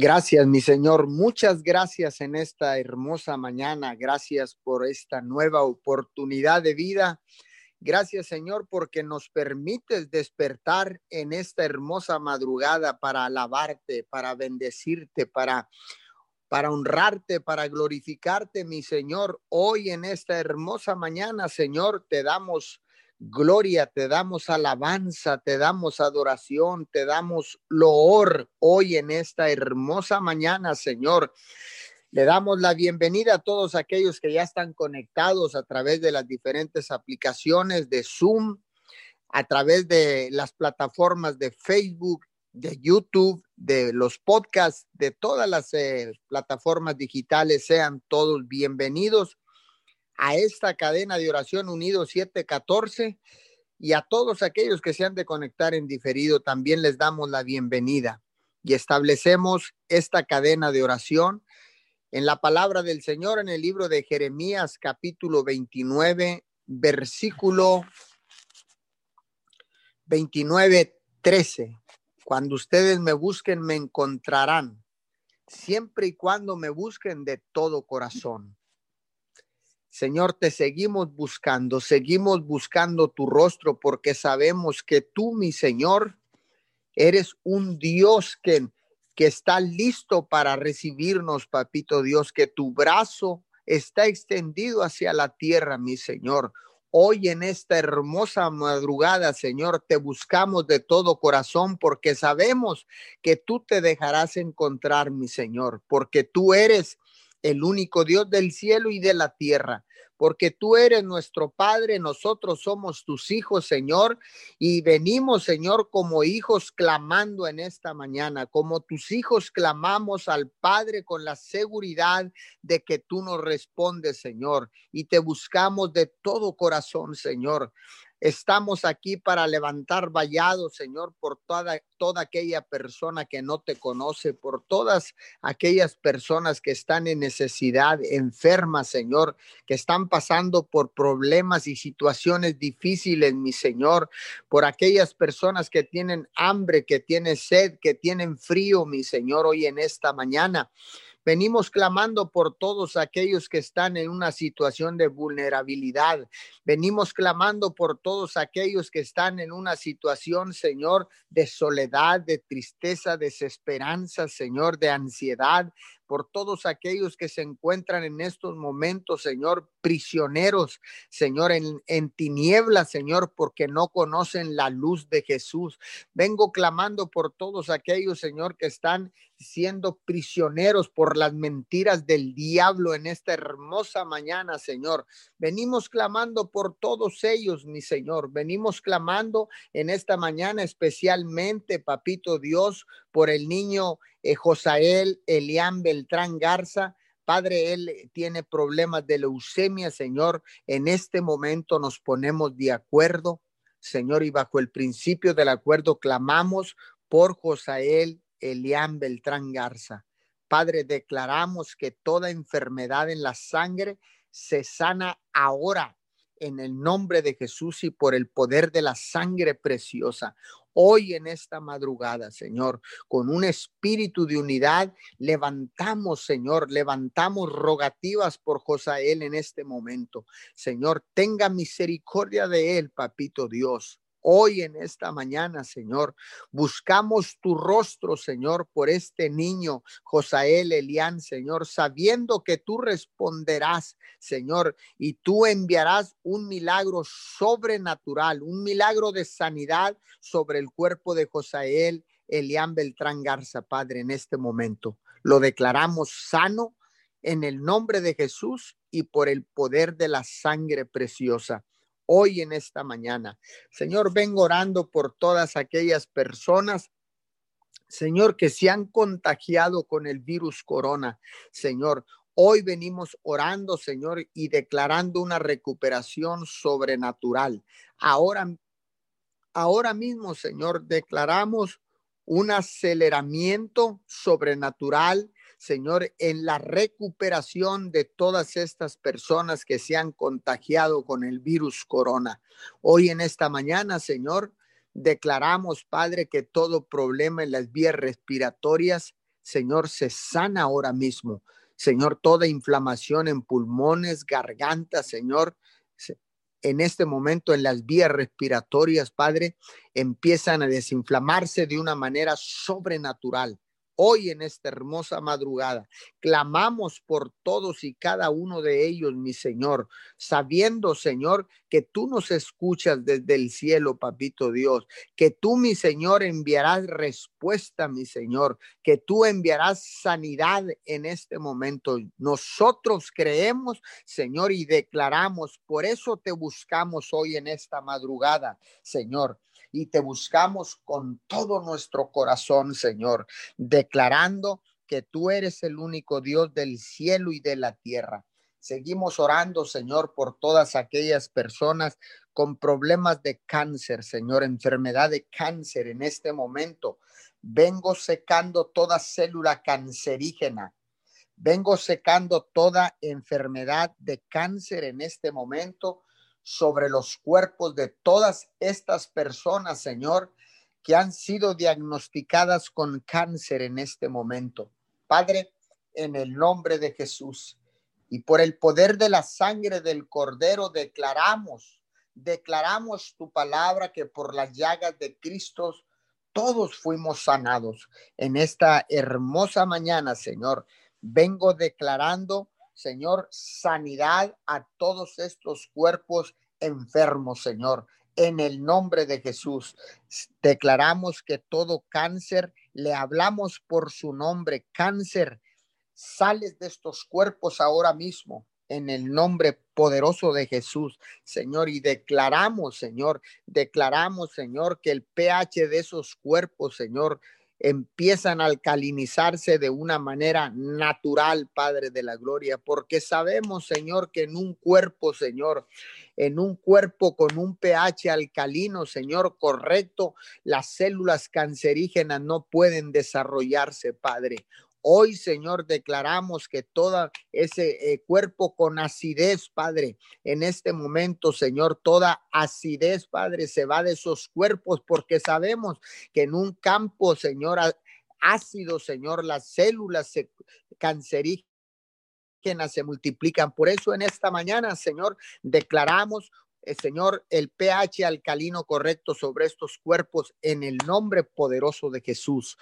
Gracias, mi Señor. Muchas gracias en esta hermosa mañana. Gracias por esta nueva oportunidad de vida. Gracias, Señor, porque nos permites despertar en esta hermosa madrugada para alabarte, para bendecirte, para para honrarte, para glorificarte, mi Señor. Hoy en esta hermosa mañana, Señor, te damos gloria, te damos alabanza, te damos adoración, te damos loor hoy en esta hermosa mañana, Señor. Le damos la bienvenida a todos aquellos que ya están conectados a través de las diferentes aplicaciones de Zoom, a través de las plataformas de Facebook, de YouTube, de los podcasts, de todas las eh, plataformas digitales. Sean todos bienvenidos a esta cadena de oración unido 714 y a todos aquellos que se han de conectar en diferido también les damos la bienvenida y establecemos esta cadena de oración en la palabra del Señor en el libro de Jeremías capítulo 29 versículo 29 13 cuando ustedes me busquen me encontrarán siempre y cuando me busquen de todo corazón Señor, te seguimos buscando, seguimos buscando tu rostro porque sabemos que tú, mi Señor, eres un Dios que, que está listo para recibirnos, papito Dios, que tu brazo está extendido hacia la tierra, mi Señor. Hoy en esta hermosa madrugada, Señor, te buscamos de todo corazón porque sabemos que tú te dejarás encontrar, mi Señor, porque tú eres el único Dios del cielo y de la tierra porque tú eres nuestro Padre, nosotros somos tus hijos, Señor, y venimos, Señor, como hijos clamando en esta mañana, como tus hijos clamamos al Padre con la seguridad de que tú nos respondes, Señor, y te buscamos de todo corazón, Señor. Estamos aquí para levantar vallados, Señor, por toda, toda aquella persona que no te conoce, por todas aquellas personas que están en necesidad, enfermas, Señor, que están pasando por problemas y situaciones difíciles, mi Señor, por aquellas personas que tienen hambre, que tienen sed, que tienen frío, mi Señor, hoy en esta mañana. Venimos clamando por todos aquellos que están en una situación de vulnerabilidad. Venimos clamando por todos aquellos que están en una situación, Señor, de soledad, de tristeza, desesperanza, Señor, de ansiedad por todos aquellos que se encuentran en estos momentos, Señor, prisioneros, Señor, en, en tinieblas, Señor, porque no conocen la luz de Jesús. Vengo clamando por todos aquellos, Señor, que están siendo prisioneros por las mentiras del diablo en esta hermosa mañana, Señor. Venimos clamando por todos ellos, mi Señor. Venimos clamando en esta mañana especialmente, Papito Dios, por el niño eh, Josael Elián Beltrán Garza. Padre, él tiene problemas de leucemia, Señor. En este momento nos ponemos de acuerdo, Señor, y bajo el principio del acuerdo clamamos por Josael Elián Beltrán Garza. Padre, declaramos que toda enfermedad en la sangre se sana ahora en el nombre de Jesús y por el poder de la sangre preciosa. Hoy en esta madrugada, Señor, con un espíritu de unidad, levantamos, Señor, levantamos rogativas por Josael en este momento. Señor, tenga misericordia de él, papito Dios. Hoy en esta mañana, Señor, buscamos tu rostro, Señor, por este niño, Josael Elián, Señor, sabiendo que tú responderás, Señor, y tú enviarás un milagro sobrenatural, un milagro de sanidad sobre el cuerpo de Josael Elián Beltrán Garza, Padre, en este momento. Lo declaramos sano en el nombre de Jesús y por el poder de la sangre preciosa hoy en esta mañana. Señor, vengo orando por todas aquellas personas Señor, que se han contagiado con el virus corona. Señor, hoy venimos orando, Señor, y declarando una recuperación sobrenatural. Ahora, ahora mismo, Señor, declaramos un aceleramiento sobrenatural Señor, en la recuperación de todas estas personas que se han contagiado con el virus corona. Hoy en esta mañana, Señor, declaramos, Padre, que todo problema en las vías respiratorias Señor, se sana ahora mismo. Señor, toda inflamación en pulmones, garganta, Señor, en este momento en las vías respiratorias, Padre, empiezan a desinflamarse de una manera sobrenatural hoy en esta hermosa madrugada. Clamamos por todos y cada uno de ellos, mi Señor, sabiendo, Señor, que tú nos escuchas desde el cielo, papito Dios, que tú, mi Señor, enviarás respuesta, mi Señor, que tú enviarás sanidad en este momento. Nosotros creemos, Señor, y declaramos, por eso te buscamos hoy en esta madrugada, Señor y te buscamos con todo nuestro corazón, Señor, declarando que tú eres el único Dios del cielo y de la tierra. Seguimos orando, Señor, por todas aquellas personas con problemas de cáncer, Señor, enfermedad de cáncer en este momento. Vengo secando toda célula cancerígena. Vengo secando toda enfermedad de cáncer en este momento sobre los cuerpos de todas estas personas, Señor, que han sido diagnosticadas con cáncer en este momento. Padre, en el nombre de Jesús y por el poder de la sangre del Cordero declaramos, declaramos tu palabra que por las llagas de Cristo todos fuimos sanados. En esta hermosa mañana, Señor, vengo declarando Señor, sanidad a todos estos cuerpos enfermos, Señor. En el nombre de Jesús, declaramos que todo cáncer, le hablamos por su nombre, cáncer, sales de estos cuerpos ahora mismo en el nombre poderoso de Jesús, Señor, y declaramos, Señor, declaramos, Señor, que el pH de esos cuerpos, Señor, empiezan a alcalinizarse de una manera natural, Padre de la Gloria, porque sabemos, Señor, que en un cuerpo, Señor, en un cuerpo con un pH alcalino, Señor, correcto, las células cancerígenas no pueden desarrollarse, Padre. Hoy, Señor, declaramos que todo ese eh, cuerpo con acidez, Padre, en este momento, Señor, toda acidez, Padre, se va de esos cuerpos porque sabemos que en un campo, Señor, ácido, Señor, las células cancerígenas se multiplican. Por eso en esta mañana, Señor, declaramos eh, Señor, el pH alcalino correcto sobre estos cuerpos en el nombre poderoso de Jesús.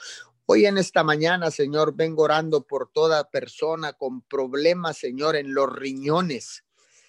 Hoy en esta mañana, Señor, vengo orando por toda persona con problemas, Señor, en los riñones.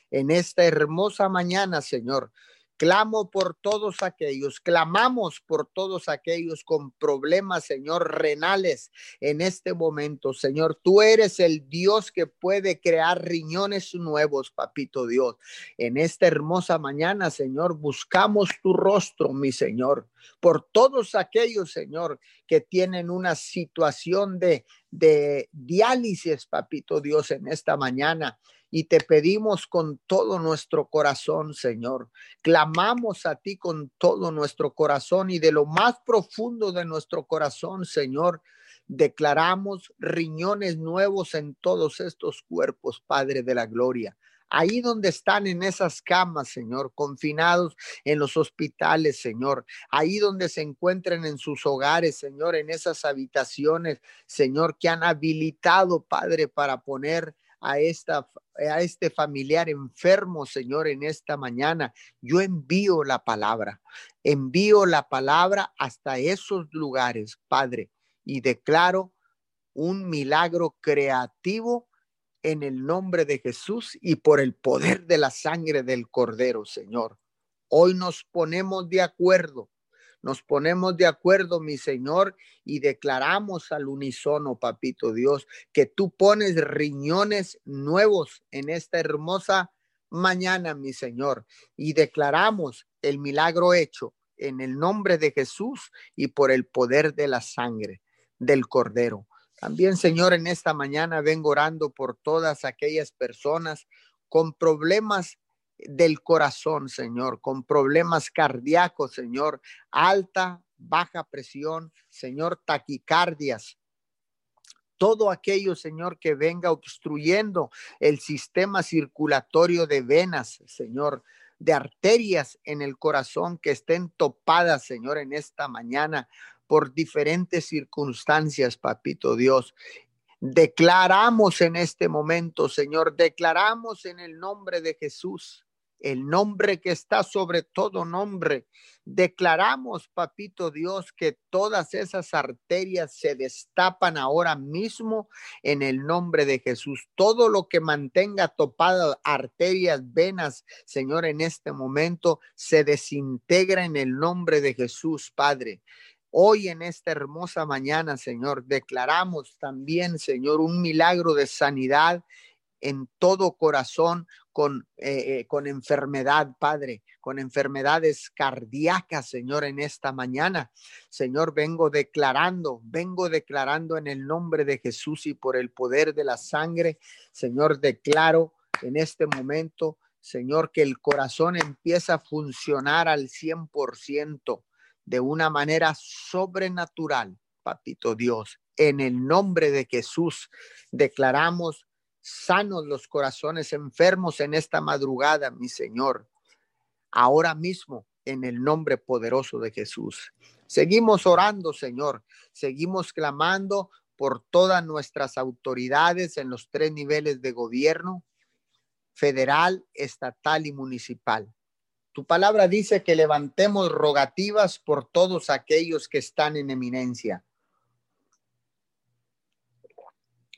En esta hermosa mañana, Señor, Clamo por todos aquellos, clamamos por todos aquellos con problemas, Señor, renales en este momento. Señor, tú eres el Dios que puede crear riñones nuevos, papito Dios. En esta hermosa mañana, Señor, buscamos tu rostro, mi Señor, por todos aquellos, Señor, que tienen una situación de, de diálisis, papito Dios, en esta mañana y te pedimos con todo nuestro corazón, Señor. Clamamos a ti con todo nuestro corazón y de lo más profundo de nuestro corazón, Señor. Declaramos riñones nuevos en todos estos cuerpos, Padre de la Gloria ahí donde están en esas camas, Señor, confinados en los hospitales, Señor, ahí donde se encuentran en sus hogares, Señor, en esas habitaciones, Señor, que han habilitado, Padre, para poner a, esta, a este familiar enfermo, Señor, en esta mañana. Yo envío la palabra, envío la palabra hasta esos lugares, Padre, y declaro un milagro creativo en el nombre de Jesús y por el poder de la sangre del Cordero, Señor. Hoy nos ponemos de acuerdo nos ponemos de acuerdo, mi Señor, y declaramos al unísono, papito Dios, que tú pones riñones nuevos en esta hermosa mañana, mi Señor, y declaramos el milagro hecho en el nombre de Jesús y por el poder de la sangre del Cordero. También, Señor, en esta mañana vengo orando por todas aquellas personas con problemas del corazón, Señor, con problemas cardíacos, Señor, alta, baja presión, Señor, taquicardias, todo aquello, Señor, que venga obstruyendo el sistema circulatorio de venas, Señor, de arterias en el corazón que estén topadas, Señor, en esta mañana. por diferentes circunstancias, papito Dios. Declaramos en este momento, Señor, declaramos en el nombre de Jesús el nombre que está sobre todo nombre. Declaramos, papito Dios, que todas esas arterias se destapan ahora mismo en el nombre de Jesús. Todo lo que mantenga topadas arterias, venas, Señor, en este momento se desintegra en el nombre de Jesús, Padre. Hoy en esta hermosa mañana, Señor, declaramos también, Señor, un milagro de sanidad en todo corazón con, eh, eh, con enfermedad, Padre, con enfermedades cardíacas, Señor, en esta mañana. Señor, vengo declarando, vengo declarando en el nombre de Jesús y por el poder de la sangre, Señor, declaro en este momento, Señor, que el corazón empieza a funcionar al 100% de una manera sobrenatural, Papito Dios. En el nombre de Jesús declaramos sanos los corazones enfermos en esta madrugada, mi Señor. Ahora mismo, en el nombre poderoso de Jesús. Seguimos orando, Señor. Seguimos clamando por todas nuestras autoridades en los tres niveles de gobierno, federal, estatal y municipal. Tu palabra dice que levantemos rogativas por todos aquellos que están en eminencia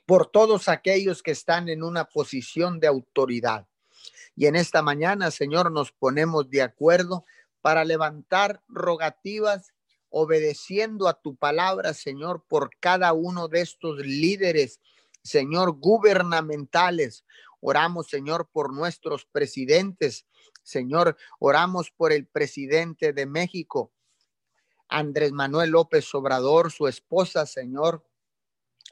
por todos aquellos que están en una posición de autoridad. Y en esta mañana, Señor, nos ponemos de acuerdo para levantar rogativas obedeciendo a tu palabra, Señor, por cada uno de estos líderes, Señor, gubernamentales. Oramos, Señor, por nuestros presidentes. Señor, oramos por el presidente de México, Andrés Manuel López Obrador, su esposa, Señor,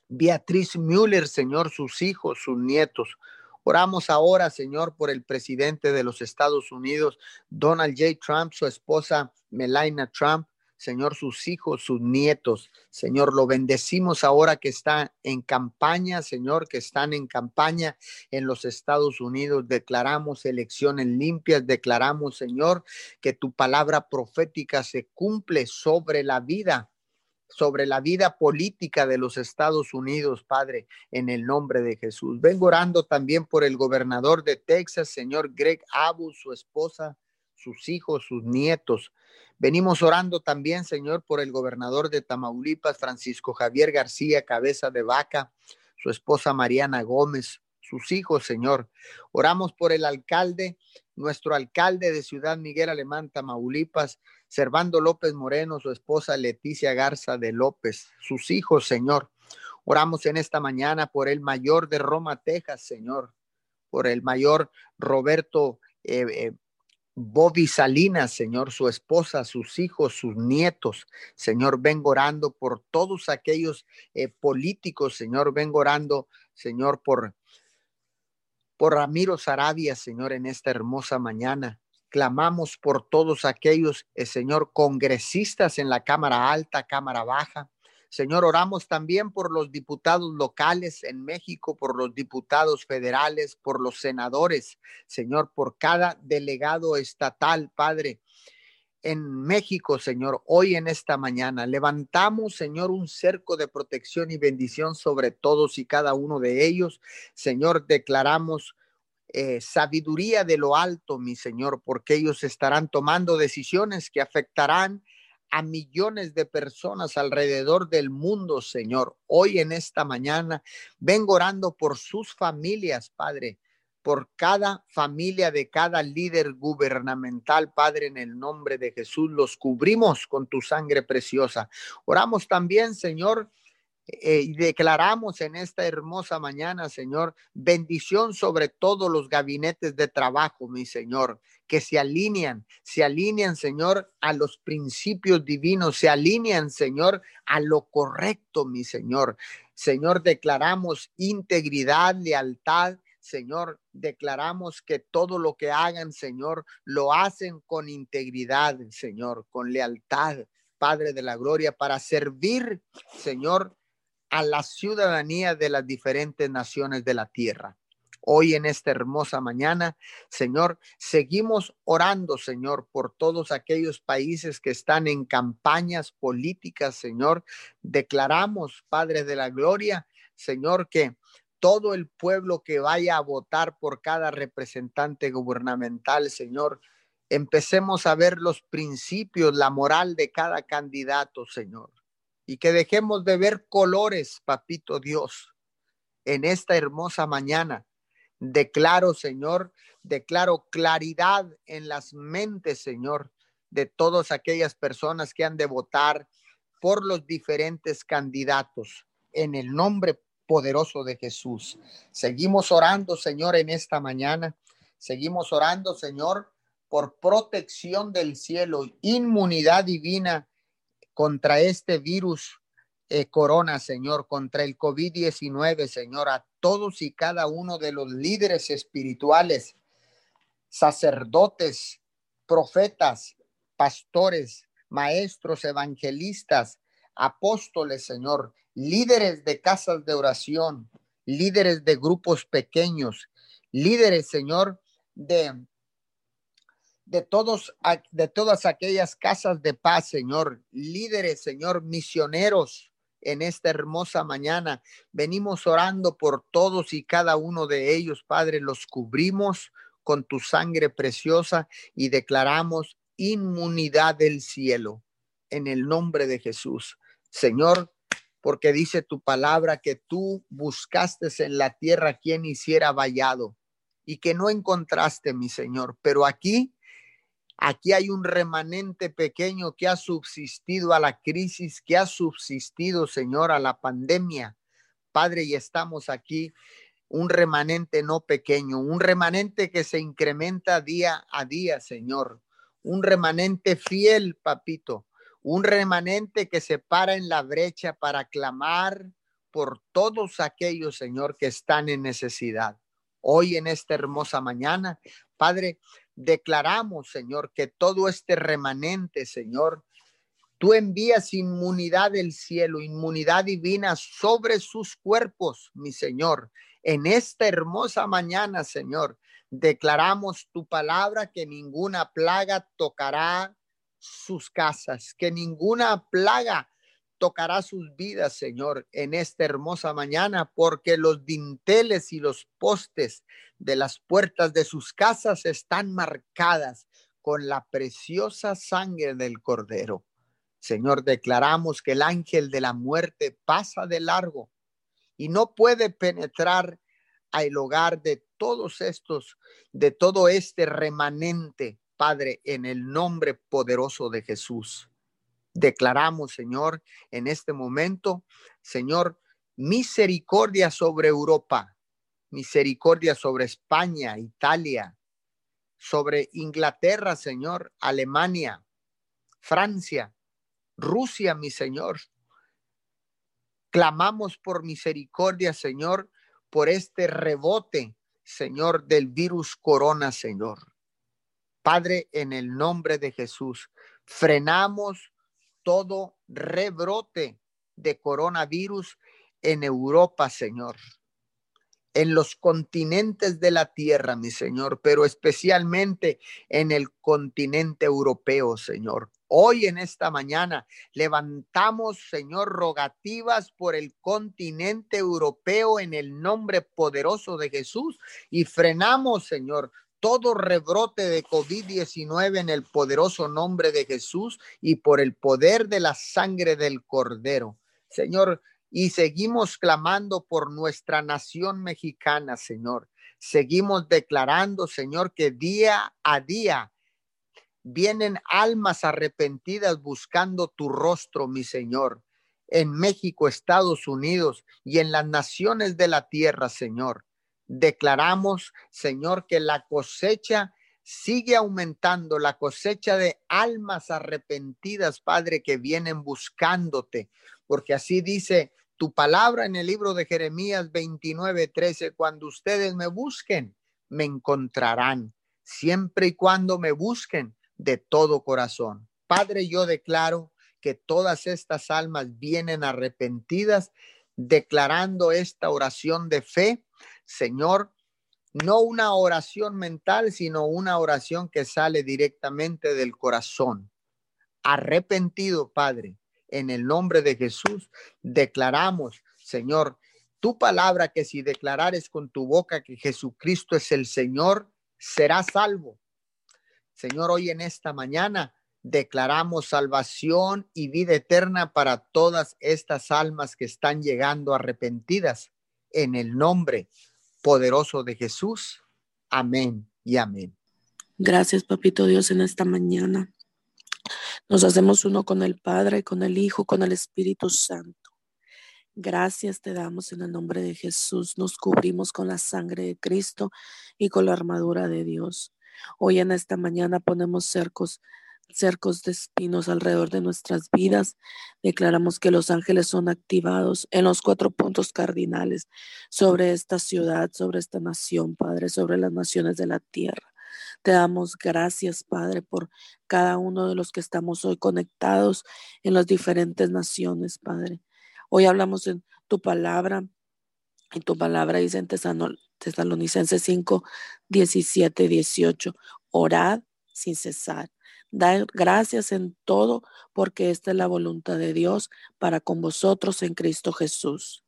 Beatriz Müller, Señor, sus hijos, sus nietos. Oramos ahora, Señor, por el presidente de los Estados Unidos, Donald J. Trump, su esposa Melania Trump, Señor, sus hijos, sus nietos. Señor, lo bendecimos ahora que está en campaña, Señor, que están en campaña en los Estados Unidos. Declaramos elecciones limpias, declaramos, Señor, que tu palabra profética se cumple sobre la vida sobre la vida política de los Estados Unidos, Padre, en el nombre de Jesús. Vengo orando también por el gobernador de Texas, señor Greg Abu, su esposa, sus hijos, sus nietos. Venimos orando también, Señor, por el gobernador de Tamaulipas, Francisco Javier García, cabeza de vaca, su esposa Mariana Gómez, sus hijos, Señor. Oramos por el alcalde, nuestro alcalde de Ciudad Miguel Alemán, Tamaulipas, Servando López Moreno, su esposa Leticia Garza de López, sus hijos, Señor. Oramos en esta mañana por el mayor de Roma, Texas, Señor, por el mayor Roberto eh, eh, Bobby Salinas, Señor, su esposa, sus hijos, sus nietos. Señor, vengo orando por todos aquellos eh, políticos, Señor, vengo orando, Señor, por, por Ramiro Sarabia, Señor, en esta hermosa mañana. Clamamos por todos aquellos, eh, Señor, congresistas en la Cámara Alta, Cámara Baja. Señor, oramos también por los diputados locales en México, por los diputados federales, por los senadores, Señor, por cada delegado estatal, Padre. En México, Señor, hoy en esta mañana levantamos, Señor, un cerco de protección y bendición sobre todos y cada uno de ellos. Señor, declaramos eh, sabiduría de lo alto, mi Señor, porque ellos estarán tomando decisiones que afectarán a millones de personas alrededor del mundo, Señor. Hoy en esta mañana vengo orando por sus familias, Padre, por cada familia de cada líder gubernamental, Padre, en el nombre de Jesús. Los cubrimos con tu sangre preciosa. Oramos también, Señor, eh, declaramos en esta hermosa mañana, Señor, bendición sobre todos los gabinetes de trabajo, mi Señor, que se alinean, se alinean, Señor, a los principios divinos, se alinean, Señor, a lo correcto, mi Señor. Señor, declaramos integridad, lealtad, Señor, declaramos que todo lo que hagan, Señor, lo hacen con integridad, Señor, con lealtad, Padre de la Gloria, para servir, Señor, a la ciudadanía de las diferentes naciones de la tierra. hoy en esta hermosa mañana. Señor, seguimos orando, Señor, por todos aquellos países que están en campañas políticas, Señor. Declaramos, Padre de la Gloria, Señor, que todo el pueblo que vaya a votar por cada representante gubernamental, Señor, empecemos a ver los principios, la moral de cada candidato, Señor. Y que dejemos de ver colores, papito Dios, en esta hermosa mañana. Declaro, Señor, declaro claridad en las mentes, Señor, de todas aquellas personas que han de votar por los diferentes candidatos. En el nombre poderoso de Jesús. Seguimos orando, Señor, en esta mañana. Seguimos orando, Señor, por protección del cielo, inmunidad divina contra este virus eh, corona, Señor, contra el COVID-19, Señor, a todos y cada uno de los líderes espirituales, sacerdotes, profetas, pastores, maestros, evangelistas, apóstoles, Señor, líderes de casas de oración, líderes de grupos pequeños, líderes, Señor, de de todos de todas aquellas casas de paz, Señor, líderes, Señor, misioneros en esta hermosa mañana. Venimos orando por todos y cada uno de ellos, Padre, los cubrimos con tu sangre preciosa y declaramos inmunidad del cielo en el nombre de Jesús. Señor, porque dice tu palabra que tú buscaste en la tierra quien hiciera vallado y que no encontraste, mi Señor, pero aquí Aquí hay un remanente pequeño que ha subsistido a la crisis, que ha subsistido, Señor, a la pandemia. Padre, y estamos aquí, un remanente no pequeño, un remanente que se incrementa día a día, Señor. Un remanente fiel, papito. Un remanente que se para en la brecha para clamar por todos aquellos, Señor, que están en necesidad. Hoy en esta hermosa mañana, Padre, declaramos, Señor, que todo este remanente, Señor, tú envías inmunidad del cielo, inmunidad divina sobre sus cuerpos, mi Señor. En esta hermosa mañana, Señor, declaramos tu palabra que ninguna plaga tocará sus casas, que ninguna plaga tocará sus vidas, Señor, en esta hermosa mañana, porque los dinteles y los postes de las puertas de sus casas están marcadas con la preciosa sangre del Cordero. Señor, declaramos que el ángel de la muerte pasa de largo y no puede penetrar al hogar de todos estos, de todo este remanente, Padre, en el nombre poderoso de Jesús. Declaramos, Señor, en este momento, Señor, misericordia sobre Europa, misericordia sobre España, Italia, sobre Inglaterra, Señor, Alemania, Francia, Rusia, mi Señor. Clamamos por misericordia, Señor, por este rebote, Señor, del virus corona, Señor. Padre, en el nombre de Jesús, frenamos todo rebrote de coronavirus en Europa, Señor, en los continentes de la tierra, mi Señor, pero especialmente en el continente europeo, Señor. Hoy en esta mañana levantamos, Señor, rogativas por el continente europeo en el nombre poderoso de Jesús y frenamos, Señor, todo rebrote de COVID-19 en el poderoso nombre de Jesús y por el poder de la sangre del Cordero. Señor, y seguimos clamando por nuestra nación mexicana, Señor. Seguimos declarando, Señor, que día a día vienen almas arrepentidas buscando tu rostro, mi Señor, en México, Estados Unidos y en las naciones de la tierra, Señor. Declaramos, Señor, que la cosecha sigue aumentando, la cosecha de almas arrepentidas, Padre, que vienen buscándote, porque así dice tu palabra en el libro de Jeremías 29, 13, cuando ustedes me busquen, me encontrarán, siempre y cuando me busquen de todo corazón. Padre, yo declaro que todas estas almas vienen arrepentidas, declarando esta oración de fe Señor, no una oración mental, sino una oración que sale directamente del corazón. Arrepentido, Padre, en el nombre de Jesús, declaramos, Señor, tu palabra que si declarares con tu boca que Jesucristo es el Señor, serás salvo. Señor, hoy en esta mañana declaramos salvación y vida eterna para todas estas almas que están llegando arrepentidas en el nombre poderoso de Jesús. Amén y amén. Gracias, Papito Dios, en esta mañana. Nos hacemos uno con el Padre, con el Hijo, con el Espíritu Santo. Gracias te damos en el nombre de Jesús. Nos cubrimos con la sangre de Cristo y con la armadura de Dios. Hoy en esta mañana ponemos cercos cercos de espinos alrededor de nuestras vidas. Declaramos que los ángeles son activados en los cuatro puntos cardinales sobre esta ciudad, sobre esta nación, Padre, sobre las naciones de la tierra. Te damos gracias, Padre, por cada uno de los que estamos hoy conectados en las diferentes naciones, Padre. Hoy hablamos en tu palabra. En tu palabra dice en Tesalonicenses 5, 17, 18. Orad sin cesar. Dar gracias en todo porque esta es la voluntad de Dios para con vosotros en Cristo Jesús.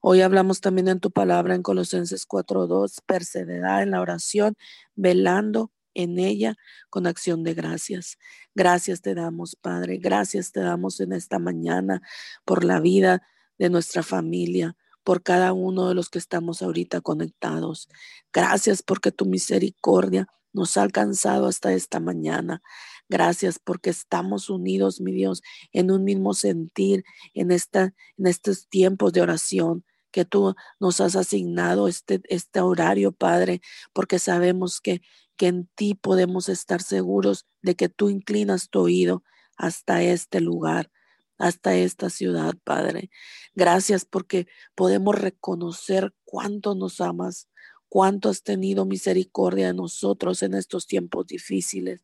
Hoy hablamos también en tu palabra en Colosenses 4:2, perseverar en la oración, velando en ella con acción de gracias. Gracias te damos, Padre. Gracias te damos en esta mañana por la vida de nuestra familia, por cada uno de los que estamos ahorita conectados. Gracias porque tu misericordia nos ha alcanzado hasta esta mañana. Gracias porque estamos unidos, mi Dios, en un mismo sentir en, esta, en estos tiempos de oración que tú nos has asignado este, este horario, Padre, porque sabemos que, que en ti podemos estar seguros de que tú inclinas tu oído hasta este lugar hasta esta ciudad, Padre. Gracias porque podemos reconocer cuánto nos amas, cuánto has tenido misericordia de nosotros en estos tiempos difíciles.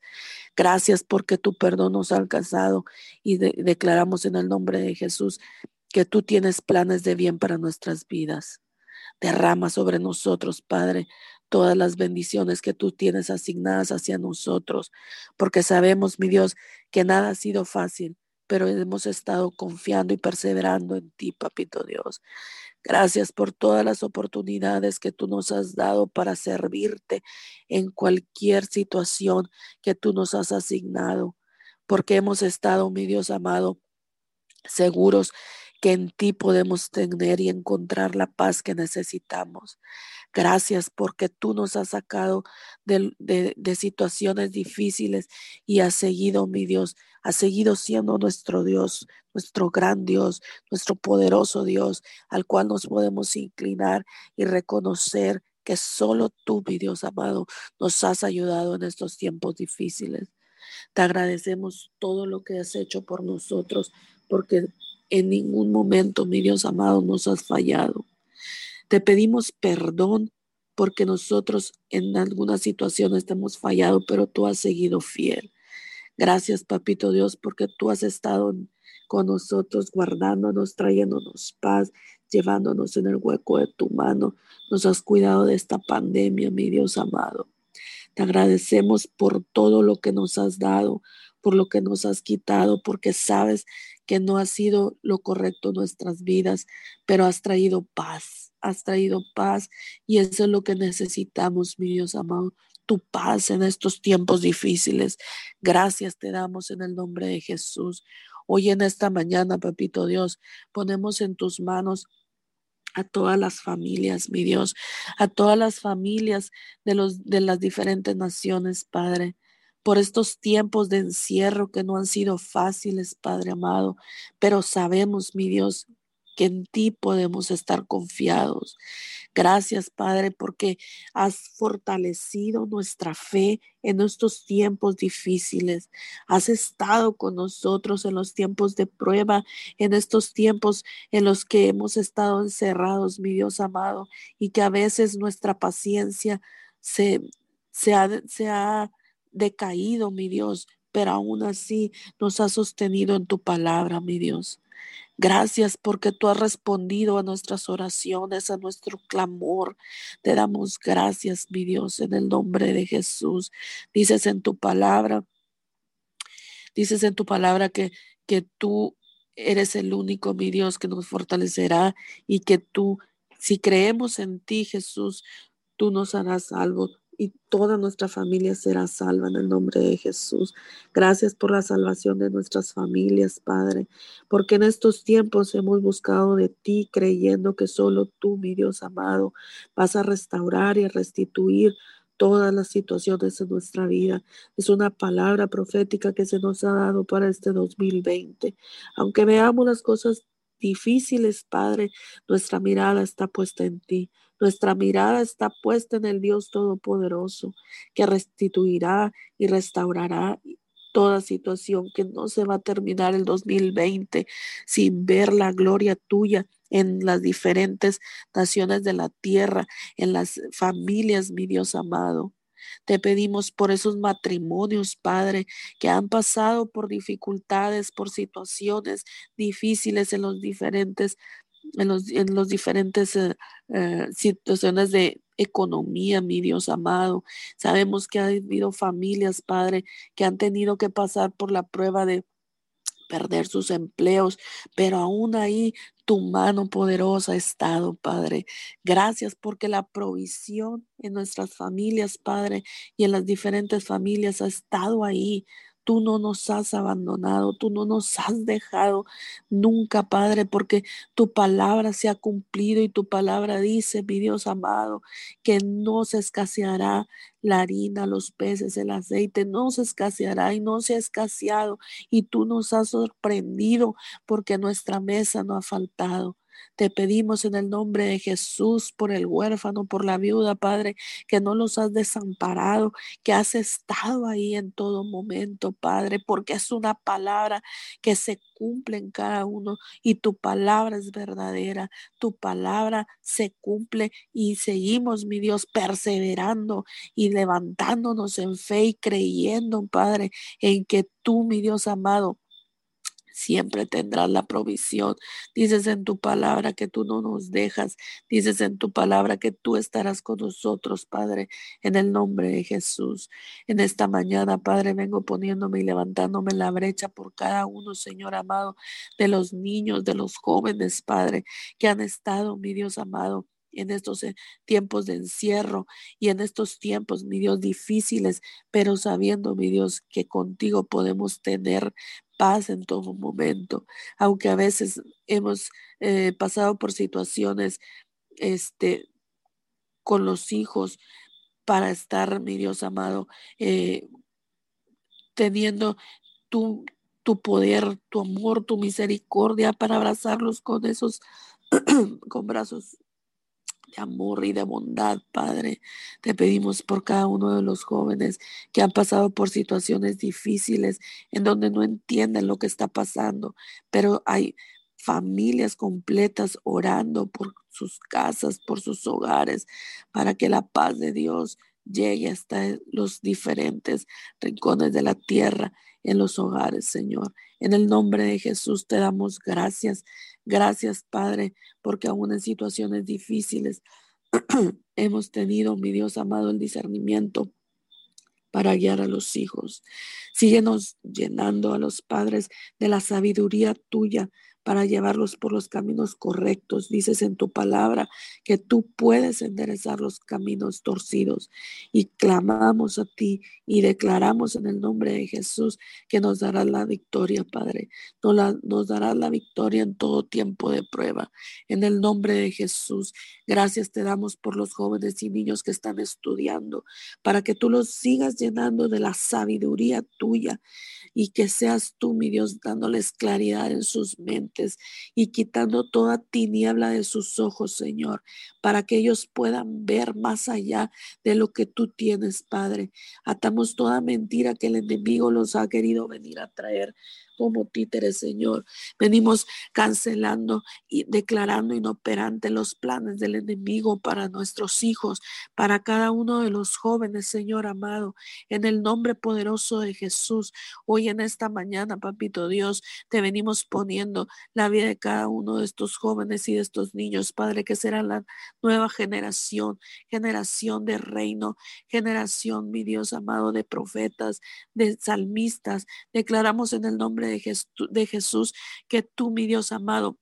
Gracias porque tu perdón nos ha alcanzado y declaramos en el nombre de Jesús que tú tienes planes de bien para nuestras vidas. Derrama sobre nosotros, Padre, todas las bendiciones que tú tienes asignadas hacia nosotros, porque sabemos, mi Dios, que nada ha sido fácil, pero hemos estado confiando y perseverando en ti, Papito Dios. Gracias por todas las oportunidades que tú nos has dado para servirte en cualquier situación que tú nos has asignado, porque hemos estado, mi Dios amado, seguros que en ti podemos tener y encontrar la paz que necesitamos. Gracias porque tú nos has sacado de, situaciones difíciles y has seguido, mi Dios, has seguido siendo nuestro Dios, nuestro gran Dios, nuestro poderoso Dios, al cual nos podemos inclinar y reconocer que solo tú, mi Dios amado, nos has ayudado en estos tiempos difíciles. Te agradecemos todo lo que has hecho por nosotros, porque en ningún momento, mi Dios amado, nos has fallado. Te pedimos perdón porque nosotros en algunas situaciones te hemos fallado, pero tú has seguido fiel. Gracias, papito Dios, porque tú has estado con nosotros, guardándonos, trayéndonos paz, llevándonos en el hueco de tu mano. Nos has cuidado de esta pandemia, mi Dios amado. Te agradecemos por todo lo que nos has dado, por lo que nos has quitado, porque sabes que no ha sido lo correcto en nuestras vidas, pero has traído paz, has traído paz y eso es lo que necesitamos, mi Dios amado, tu paz en estos tiempos difíciles. Gracias te damos en el nombre de Jesús. Hoy en esta mañana, papito Dios, ponemos en tus manos a todas las familias, mi Dios, a todas las familias de los de las diferentes naciones, Padre por estos tiempos de encierro que no han sido fáciles, Padre amado, pero sabemos, mi Dios, que en ti podemos estar confiados. Gracias, Padre, porque has fortalecido nuestra fe en estos tiempos difíciles. Has estado con nosotros en los tiempos de prueba, en estos tiempos en los que hemos estado encerrados, mi Dios amado, y que a veces nuestra paciencia se, se ha, ha decaído, mi Dios, pero aún así nos ha sostenido en tu palabra, mi Dios. Gracias porque tú has respondido a nuestras oraciones, a nuestro clamor. Te damos gracias, mi Dios, en el nombre de Jesús. Dices en tu palabra, dices en tu palabra que, que tú eres el único, mi Dios, que nos fortalecerá y que tú, si creemos en ti, Jesús, tú nos harás salvo y toda nuestra familia será salva en el nombre de Jesús. Gracias por la salvación de nuestras familias, Padre, porque en estos tiempos hemos buscado de ti creyendo que solo tú, mi Dios amado, vas a restaurar y a restituir todas las situaciones en nuestra vida. Es una palabra profética que se nos ha dado para este 2020. Aunque veamos las cosas difíciles, Padre, nuestra mirada está puesta en ti. Nuestra mirada está puesta en el Dios Todopoderoso, que restituirá y restaurará toda situación, que no se va a terminar el 2020 sin ver la gloria tuya en las diferentes naciones de la tierra, en las familias, mi Dios amado. Te pedimos por esos matrimonios, Padre, que han pasado por dificultades, por situaciones difíciles en los diferentes en los, en los diferentes eh, eh, situaciones de economía, mi Dios amado. Sabemos que ha habido familias, Padre, que han tenido que pasar por la prueba de perder sus empleos, pero aún ahí tu mano poderosa ha estado, Padre. Gracias porque la provisión en nuestras familias, Padre, y en las diferentes familias ha estado ahí. Tú no nos has abandonado, tú no nos has dejado nunca, Padre, porque tu palabra se ha cumplido y tu palabra dice, mi Dios amado, que no se escaseará la harina, los peces, el aceite, no se escaseará y no se ha escaseado. Y tú nos has sorprendido porque nuestra mesa no ha faltado. Te pedimos en el nombre de Jesús por el huérfano, por la viuda, Padre, que no los has desamparado, que has estado ahí en todo momento, Padre, porque es una palabra que se cumple en cada uno y tu palabra es verdadera, tu palabra se cumple y seguimos, mi Dios, perseverando y levantándonos en fe y creyendo, Padre, en que tú, mi Dios amado, siempre tendrás la provisión. Dices en tu palabra que tú no nos dejas. Dices en tu palabra que tú estarás con nosotros, Padre, en el nombre de Jesús. En esta mañana, Padre, vengo poniéndome y levantándome la brecha por cada uno, Señor amado, de los niños, de los jóvenes, Padre, que han estado, mi Dios amado, en estos eh, tiempos de encierro y en estos tiempos, mi Dios, difíciles, pero sabiendo, mi Dios, que contigo podemos tener paz en todo momento, aunque a veces hemos eh, pasado por situaciones este, con los hijos para estar, mi Dios amado, eh, teniendo tu, tu poder, tu amor, tu misericordia para abrazarlos con esos, con brazos de amor y de bondad, Padre. Te pedimos por cada uno de los jóvenes que han pasado por situaciones difíciles en donde no entienden lo que está pasando, pero hay familias completas orando por sus casas, por sus hogares, para que la paz de Dios llegue hasta los diferentes rincones de la tierra en los hogares, Señor. En el nombre de Jesús te damos gracias. Gracias, Padre, porque aún en situaciones difíciles hemos tenido, mi Dios amado, el discernimiento para guiar a los hijos. Síguenos llenando a los padres de la sabiduría tuya para llevarlos por los caminos correctos. Dices en tu palabra que tú puedes enderezar los caminos torcidos y clamamos a ti y declaramos en el nombre de Jesús que nos darás la victoria, Padre. Nos, darás la victoria en todo tiempo de prueba. En el nombre de Jesús, gracias te damos por los jóvenes y niños que están estudiando, para que tú los sigas llenando de la sabiduría tuya y que seas tú, mi Dios, dándoles claridad en sus mentes y quitando toda tiniebla de sus ojos, Señor, para que ellos puedan ver más allá de lo que tú tienes, Padre. Atamos toda mentira que el enemigo los ha querido venir a traer como títeres, Señor. Venimos cancelando y declarando inoperante los planes del enemigo para nuestros hijos, para cada uno de los jóvenes, Señor amado, en el nombre poderoso de Jesús. Hoy en esta mañana, papito Dios, te venimos poniendo la vida de cada uno de estos jóvenes y de estos niños, Padre, que será la nueva generación, generación de reino, generación, mi Dios amado, de profetas, de salmistas. Declaramos en el nombre de, Jesús que tú, mi Dios amado,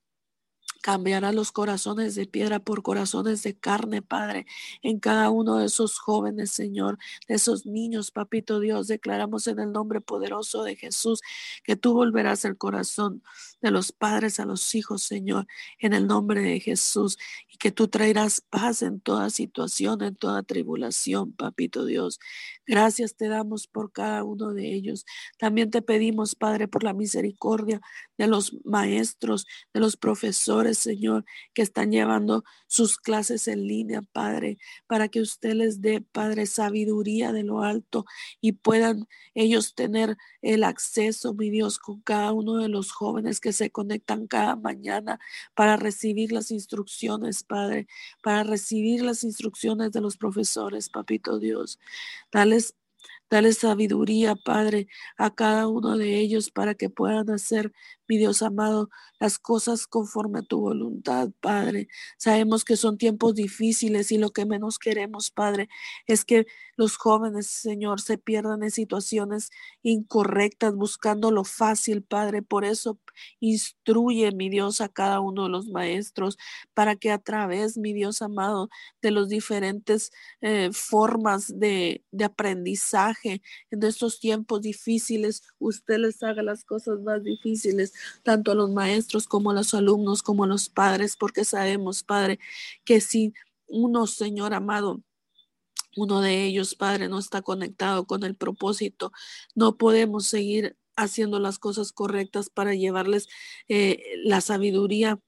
Cambiará los corazones de piedra por corazones de carne, Padre, en cada uno de esos jóvenes, Señor, de esos niños, Papito Dios. Declaramos en el nombre poderoso de Jesús que tú volverás el corazón de los padres a los hijos, Señor, en el nombre de Jesús, y que tú traerás paz en toda situación, en toda tribulación, Papito Dios. Gracias te damos por cada uno de ellos. También te pedimos, Padre, por la misericordia de los maestros, de los profesores, Señor, que están llevando sus clases en línea, Padre, para que usted les dé, Padre, sabiduría de lo alto y puedan ellos tener el acceso, mi Dios, con cada uno de los jóvenes que se conectan cada mañana para recibir las instrucciones, Padre, para recibir las instrucciones de los profesores, Papito Dios. Dale Dale sabiduría, Padre, a cada uno de ellos para que puedan hacer, mi Dios amado, las cosas conforme a tu voluntad, Padre. Sabemos que son tiempos difíciles y lo que menos queremos, Padre, es que los jóvenes, Señor, se pierdan en situaciones incorrectas, buscando lo fácil, Padre. Por eso instruye, mi Dios, a cada uno de los maestros, para que a través, mi Dios amado, de los diferentes eh, formas de, de aprendizaje en estos tiempos difíciles, usted les haga las cosas más difíciles, tanto a los maestros como a los alumnos, como a los padres, porque sabemos, Padre, que si uno, Señor amado, uno de ellos, Padre, no está conectado con el propósito, no podemos seguir haciendo las cosas correctas para llevarles eh, la sabiduría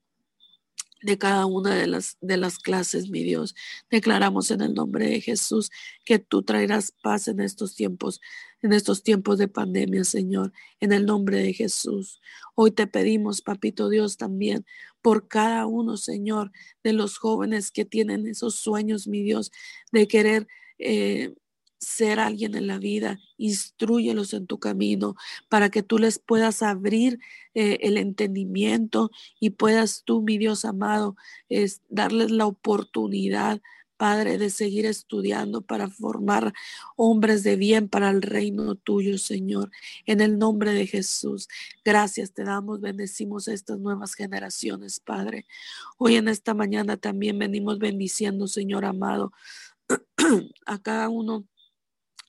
de cada una de las, de las clases, mi Dios. Declaramos en el nombre de Jesús que tú traerás paz en estos tiempos, en estos tiempos de pandemia, Señor, en el nombre de Jesús. Hoy te pedimos, Papito Dios, también por cada uno, Señor, de los jóvenes que tienen esos sueños, mi Dios, de querer eh, ser alguien en la vida, instruyelos en tu camino para que tú les puedas abrir eh, el entendimiento y puedas tú, mi Dios amado, es, darles la oportunidad. Padre, de seguir estudiando para formar hombres de bien para el reino tuyo, Señor. En el nombre de Jesús, gracias te damos, bendecimos a estas nuevas generaciones, Padre. Hoy en esta mañana también venimos bendiciendo, Señor amado, a cada uno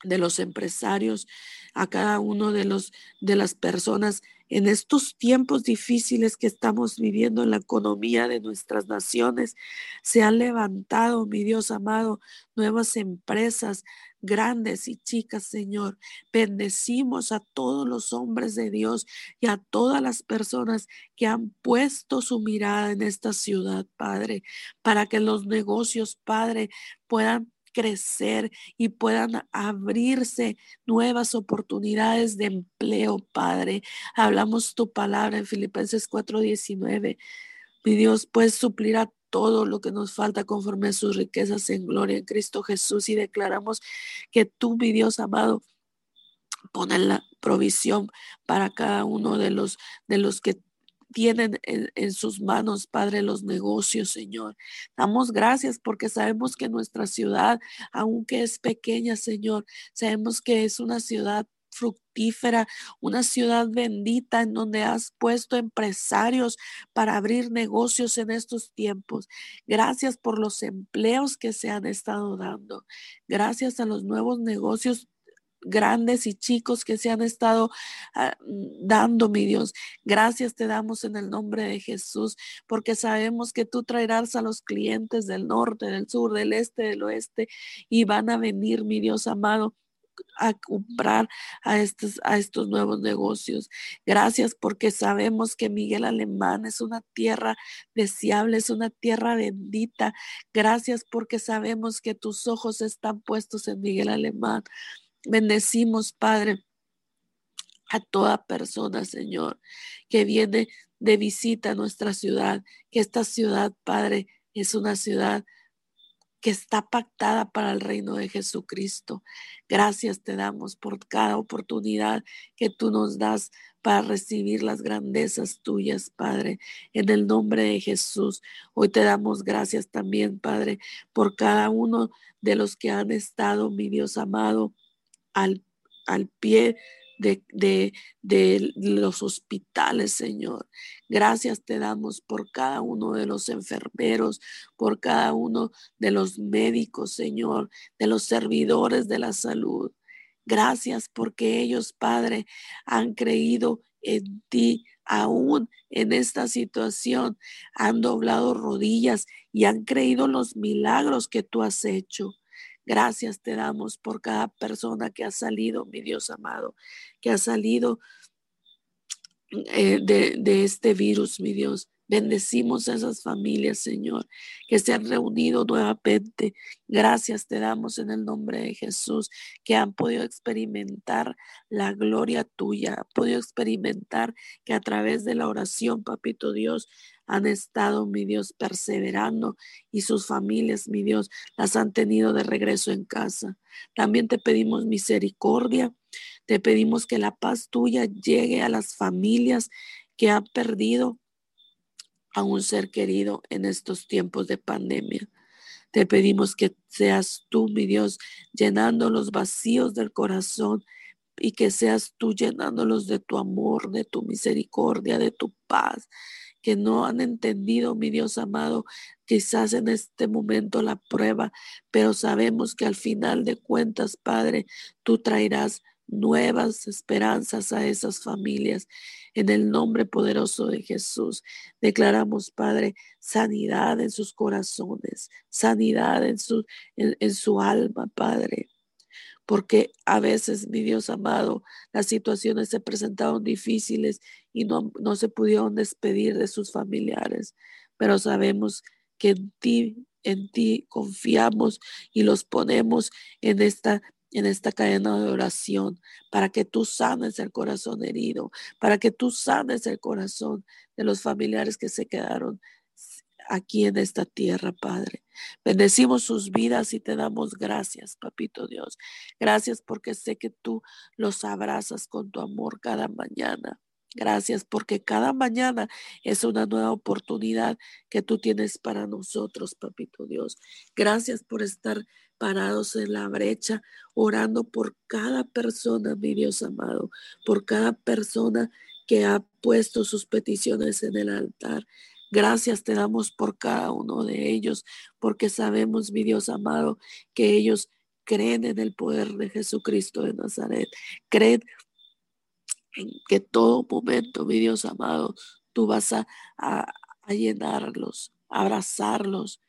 de los empresarios, a cada uno de los de las personas en estos tiempos difíciles que estamos viviendo en la economía de nuestras naciones. Se han levantado, mi Dios amado, nuevas empresas grandes y chicas, Señor. Bendecimos a todos los hombres de Dios y a todas las personas que han puesto su mirada en esta ciudad, Padre, para que los negocios, Padre, puedan crecer y puedan abrirse nuevas oportunidades de empleo, Padre. Hablamos tu palabra en Filipenses 4:19. Mi Dios, pues suplirá todo lo que nos falta conforme a sus riquezas en gloria en Cristo Jesús y declaramos que tú, mi Dios amado, pones la provisión para cada uno de los de los que tienen en, sus manos, Padre, los negocios, Señor. Damos gracias porque sabemos que nuestra ciudad, aunque es pequeña, Señor, sabemos que es una ciudad fructífera, una ciudad bendita en donde has puesto empresarios para abrir negocios en estos tiempos. Gracias por los empleos que se han estado dando. Gracias a los nuevos negocios grandes y chicos que se han estado ah, dando, mi Dios. Gracias te damos en el nombre de Jesús, porque sabemos que tú traerás a los clientes del norte, del sur, del este, del oeste, y van a venir, mi Dios amado a comprar a estos, a estos nuevos negocios. Gracias porque sabemos que Miguel Alemán es una tierra deseable, es una tierra bendita. Gracias porque sabemos que tus ojos están puestos en Miguel Alemán. Bendecimos, Padre, a toda persona, Señor, que viene de visita a nuestra ciudad, que esta ciudad, Padre, es una ciudad que está pactada para el reino de Jesucristo. Gracias te damos por cada oportunidad que tú nos das para recibir las grandezas tuyas, Padre, en el nombre de Jesús. Hoy te damos gracias también, Padre, por cada uno de los que han estado, mi Dios amado, al, al pie de, de, los hospitales, Señor. Gracias te damos por cada uno de los enfermeros, por cada uno de los médicos, Señor, de los servidores de la salud. Gracias porque ellos, Padre, han creído en ti aún en esta situación, han doblado rodillas y han creído los milagros que tú has hecho. Gracias te damos por cada persona que ha salido, mi Dios amado, que ha salido eh, de, de este virus, mi Dios. Bendecimos a esas familias, Señor, que se han reunido nuevamente. Gracias te damos en el nombre de Jesús, que han podido experimentar la gloria tuya, han podido experimentar que a través de la oración, Papito Dios, han estado, mi Dios, perseverando y sus familias, mi Dios, las han tenido de regreso en casa. También te pedimos misericordia, te pedimos que la paz tuya llegue a las familias que han perdido a un ser querido en estos tiempos de pandemia. Te pedimos que seas tú, mi Dios, llenando los vacíos del corazón y que seas tú llenándolos de tu amor, de tu misericordia, de tu paz, que no han entendido, mi Dios amado, quizás en este momento la prueba, pero sabemos que al final de cuentas, Padre, tú traerás nuevas esperanzas a esas familias. En el nombre poderoso de Jesús, declaramos, Padre, sanidad en sus corazones, sanidad en su, en su alma, Padre porque a veces, mi Dios amado, las situaciones se presentaron difíciles y no, no se pudieron despedir de sus familiares, pero sabemos que en ti, en ti confiamos y los ponemos en esta en esta cadena de oración, para que tú sanes el corazón herido, para que tú sanes el corazón de los familiares que se quedaron aquí en esta tierra, Padre. Bendecimos sus vidas y te damos gracias, Papito Dios. Gracias porque sé que tú los abrazas con tu amor cada mañana. Gracias porque cada mañana es una nueva oportunidad que tú tienes para nosotros, Papito Dios. Gracias por estar parados en la brecha, orando por cada persona, mi Dios amado, por cada persona que ha puesto sus peticiones en el altar. Gracias te damos por cada uno de ellos, porque sabemos, mi Dios amado, que ellos creen en el poder de Jesucristo de Nazaret. Creen en que todo momento, mi Dios amado, tú vas a, a, a llenarlos, abrazarlos,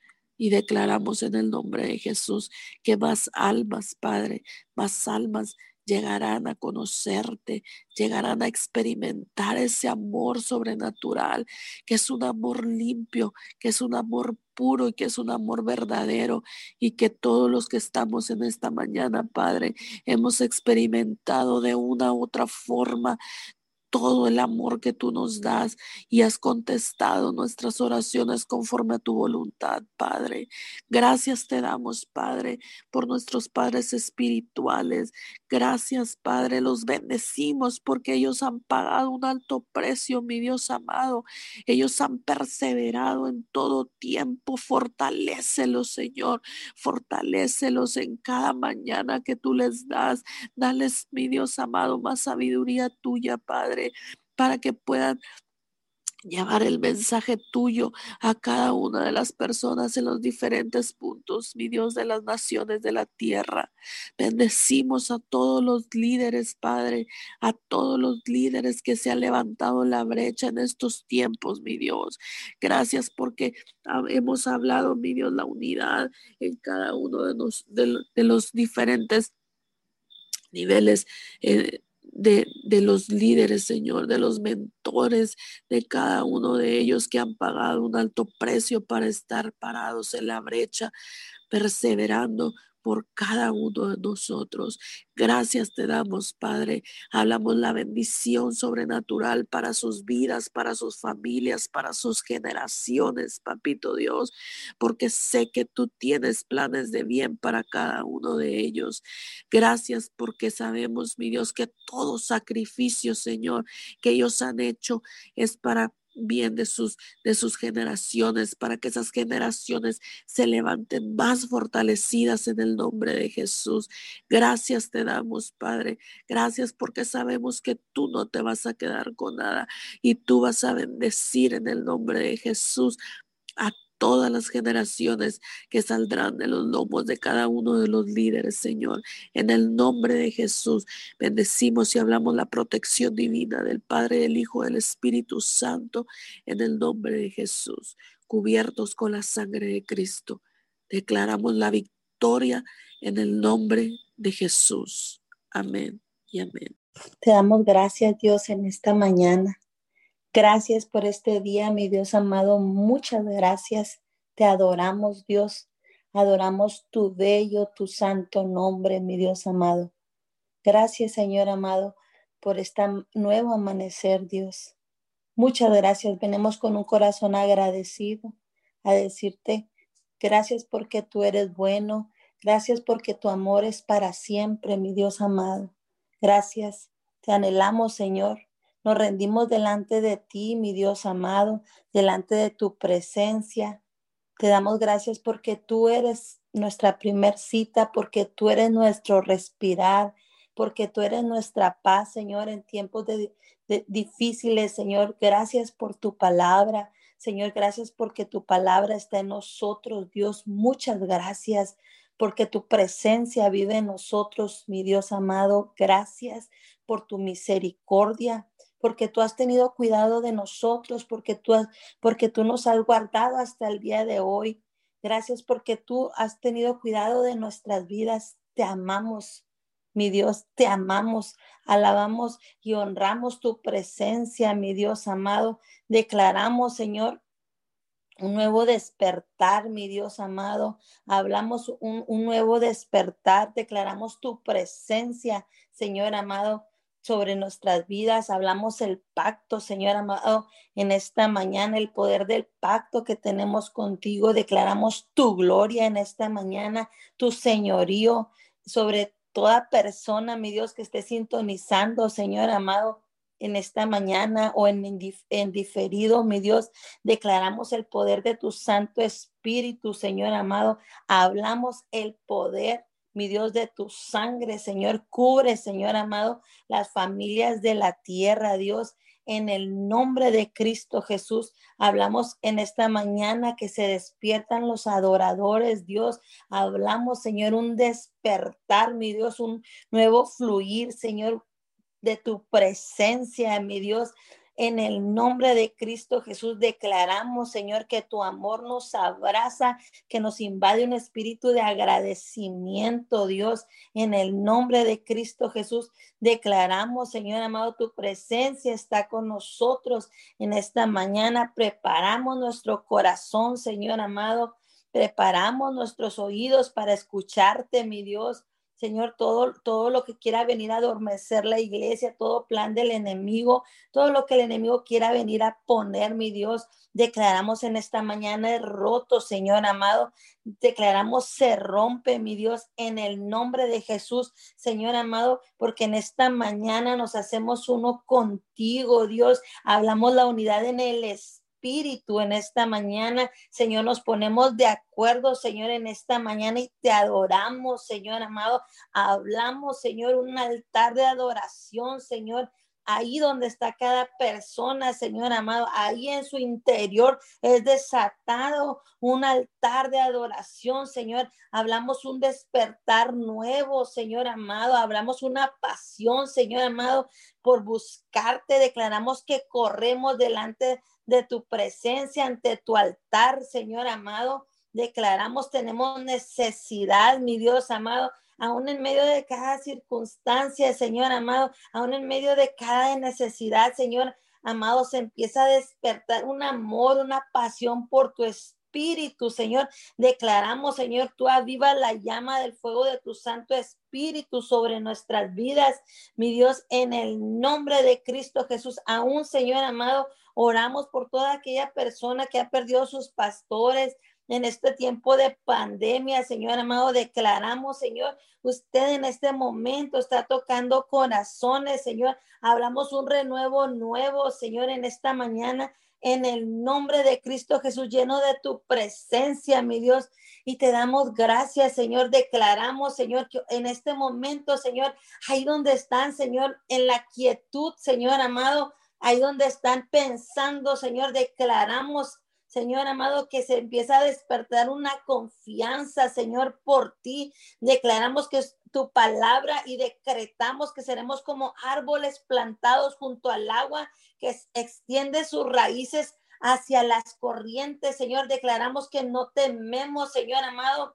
y declaramos en el nombre de Jesús que más almas, Padre, más almas llegarán a conocerte, llegarán a experimentar ese amor sobrenatural, que es un amor limpio, que es un amor puro y que es un amor verdadero y que todos los que estamos en esta mañana, Padre, hemos experimentado de una u otra forma todo el amor que tú nos das y has contestado nuestras oraciones conforme a tu voluntad, Padre. Gracias te damos, Padre, por nuestros padres espirituales. Gracias, Padre, los bendecimos porque ellos han pagado un alto precio, mi Dios amado. Ellos han perseverado en todo tiempo. Fortalécelos, Señor. Fortalécelos en cada mañana que tú les das. Dales, mi Dios amado, más sabiduría tuya, Padre para que puedan llevar el mensaje tuyo a cada una de las personas en los diferentes puntos, mi Dios, de las naciones de la tierra. Bendecimos a todos los líderes, Padre, a todos los líderes que se han levantado la brecha en estos tiempos, mi Dios. Gracias porque hemos hablado, mi Dios, la unidad en cada uno de los, diferentes niveles. Eh, de, los líderes, Señor, de los mentores, de cada uno de ellos que han pagado un alto precio para estar parados en la brecha, perseverando por cada uno de nosotros. Gracias te damos, Padre. Hablamos la bendición sobrenatural para sus vidas, para sus familias, para sus generaciones, Papito Dios, porque sé que tú tienes planes de bien para cada uno de ellos. Gracias porque sabemos, mi Dios, que todo sacrificio, Señor, que ellos han hecho es para bien de sus, de sus generaciones, para que esas generaciones se levanten más fortalecidas en el nombre de Jesús. Gracias te damos, Padre. Gracias porque sabemos que tú no te vas a quedar con nada y tú vas a bendecir en el nombre de Jesús todas las generaciones que saldrán de los lomos de cada uno de los líderes, Señor. En el nombre de Jesús, bendecimos y hablamos la protección divina del Padre, del Hijo, del Espíritu Santo, en el nombre de Jesús, cubiertos con la sangre de Cristo. Declaramos la victoria en el nombre de Jesús. Amén y amén. Te damos gracias, Dios, en esta mañana. Gracias por este día, mi Dios amado. Muchas gracias. Te adoramos, Dios. Adoramos tu bello, tu santo nombre, mi Dios amado. Gracias, Señor amado, por este nuevo amanecer, Dios. Muchas gracias. Venimos con un corazón agradecido a decirte gracias porque tú eres bueno. Gracias porque tu amor es para siempre, mi Dios amado. Gracias. Te anhelamos, Señor. Nos rendimos delante de ti, mi Dios amado, delante de tu presencia. Te damos gracias porque tú eres nuestra primer cita, porque tú eres nuestro respirar, porque tú eres nuestra paz, Señor, en tiempos de, difíciles, Señor. Gracias por tu palabra. Señor, gracias porque tu palabra está en nosotros, Dios. Muchas gracias porque tu presencia vive en nosotros, mi Dios amado. Gracias por tu misericordia porque tú has tenido cuidado de nosotros, porque tú, porque tú nos has guardado hasta el día de hoy. Gracias porque tú has tenido cuidado de nuestras vidas. Te amamos, mi Dios, te amamos, alabamos y honramos tu presencia, mi Dios amado. Declaramos, Señor, un nuevo despertar, mi Dios amado. Hablamos un, un nuevo despertar, declaramos tu presencia, Señor amado sobre nuestras vidas. Hablamos el pacto, Señor amado, en esta mañana, el poder del pacto que tenemos contigo. Declaramos tu gloria en esta mañana, tu señorío sobre toda persona, mi Dios, que esté sintonizando, Señor amado. En esta mañana o en, en diferido, mi Dios, declaramos el poder de tu Santo Espíritu, Señor amado. Hablamos el poder mi Dios, de tu sangre, Señor. Cubre, Señor amado, las familias de la tierra, Dios. En el nombre de Cristo Jesús, hablamos en esta mañana que se despiertan los adoradores, Dios. Hablamos, Señor, un despertar, mi Dios, un nuevo fluir, Señor, de tu presencia, mi Dios. En el nombre de Cristo Jesús declaramos, Señor, que tu amor nos abraza, que nos invade un espíritu de agradecimiento, Dios. En el nombre de Cristo Jesús declaramos, Señor amado, tu presencia está con nosotros en esta mañana. Preparamos nuestro corazón, Señor amado. Preparamos nuestros oídos para escucharte, mi Dios. Señor, todo, todo lo que quiera venir a adormecer la iglesia, todo plan del enemigo, todo lo que el enemigo quiera venir a poner, mi Dios, declaramos en esta mañana roto, Señor amado. Declaramos se rompe, mi Dios, en el nombre de Jesús, Señor amado, porque en esta mañana nos hacemos uno contigo, Dios. Hablamos la unidad en el Espíritu espíritu en esta mañana. Señor, nos ponemos de acuerdo, Señor, en esta mañana y te adoramos, Señor amado. Hablamos, Señor, un altar de adoración, Señor ahí donde está cada persona, Señor amado, ahí en su interior es desatado un altar de adoración, Señor. Hablamos un despertar nuevo, Señor amado. Hablamos una pasión, Señor amado, por buscarte. Declaramos que corremos delante de tu presencia ante tu altar, Señor amado. Declaramos, tenemos necesidad, mi Dios amado, aún en medio de cada circunstancia, Señor amado, aún en medio de cada necesidad, Señor amado, se empieza a despertar un amor, una pasión por tu espíritu Señor. Declaramos, Señor, tú avivas la llama del fuego de tu Santo Espíritu sobre nuestras vidas, mi Dios, en el nombre de Cristo Jesús. Aún, Señor amado, oramos por toda aquella persona que ha perdido sus pastores, en este tiempo de pandemia, Señor amado, declaramos, Señor, usted en este momento está tocando corazones, Señor. Hablamos un renuevo nuevo, Señor, en esta mañana en el nombre de Cristo Jesús, lleno de tu presencia, mi Dios. Y te damos gracias, Señor. Declaramos, Señor, que en este momento, Señor, ahí donde están, Señor, en la quietud, Señor amado, ahí donde están pensando, Señor, declaramos. Señor amado, que se empieza a despertar una confianza, Señor, por ti. Declaramos que tu palabra y decretamos que seremos como árboles plantados junto al agua que extiende sus raíces hacia las corrientes, Señor. Declaramos que no tememos, Señor amado,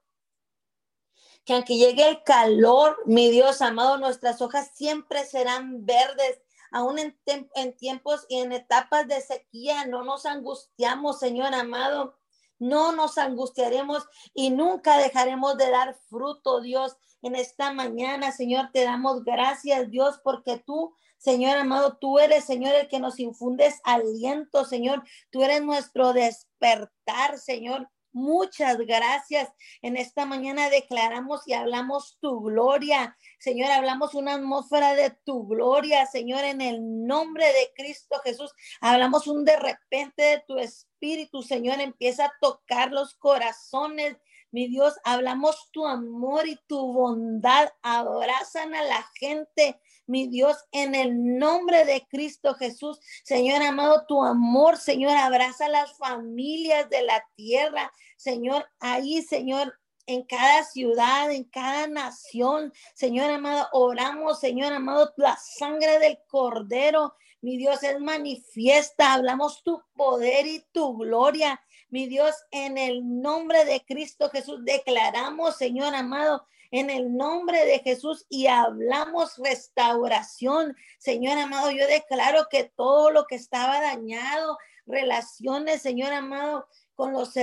que aunque llegue el calor, mi Dios amado, nuestras hojas siempre serán verdes. Aún en, en tiempos y en etapas de sequía, no nos angustiamos, Señor amado. No nos angustiaremos y nunca dejaremos de dar fruto, Dios en esta mañana, Señor. Te damos gracias, Dios, porque tú, Señor amado, tú eres, Señor, el que nos infundes aliento, Señor. Tú eres nuestro despertar, Señor. Muchas gracias. En esta mañana declaramos y hablamos tu gloria. Señor, hablamos una atmósfera de tu gloria, Señor, en el nombre de Cristo Jesús. Hablamos un de repente de tu espíritu, Señor. Empieza a tocar los corazones mi Dios, hablamos tu amor y tu bondad. Abrazan a la gente, mi Dios, en el nombre de Cristo Jesús. Señor amado, tu amor, Señor, abraza a las familias de la tierra. Señor, ahí, Señor, en cada ciudad, en cada nación. Señor amado, oramos, Señor amado, la sangre del cordero. Mi Dios es manifiesta. Hablamos tu poder y tu gloria. Mi Dios, en el nombre de Cristo Jesús, declaramos, Señor amado, en el nombre de Jesús y hablamos restauración. Señor amado, yo declaro que todo lo que estaba dañado, relaciones, Señor amado, con los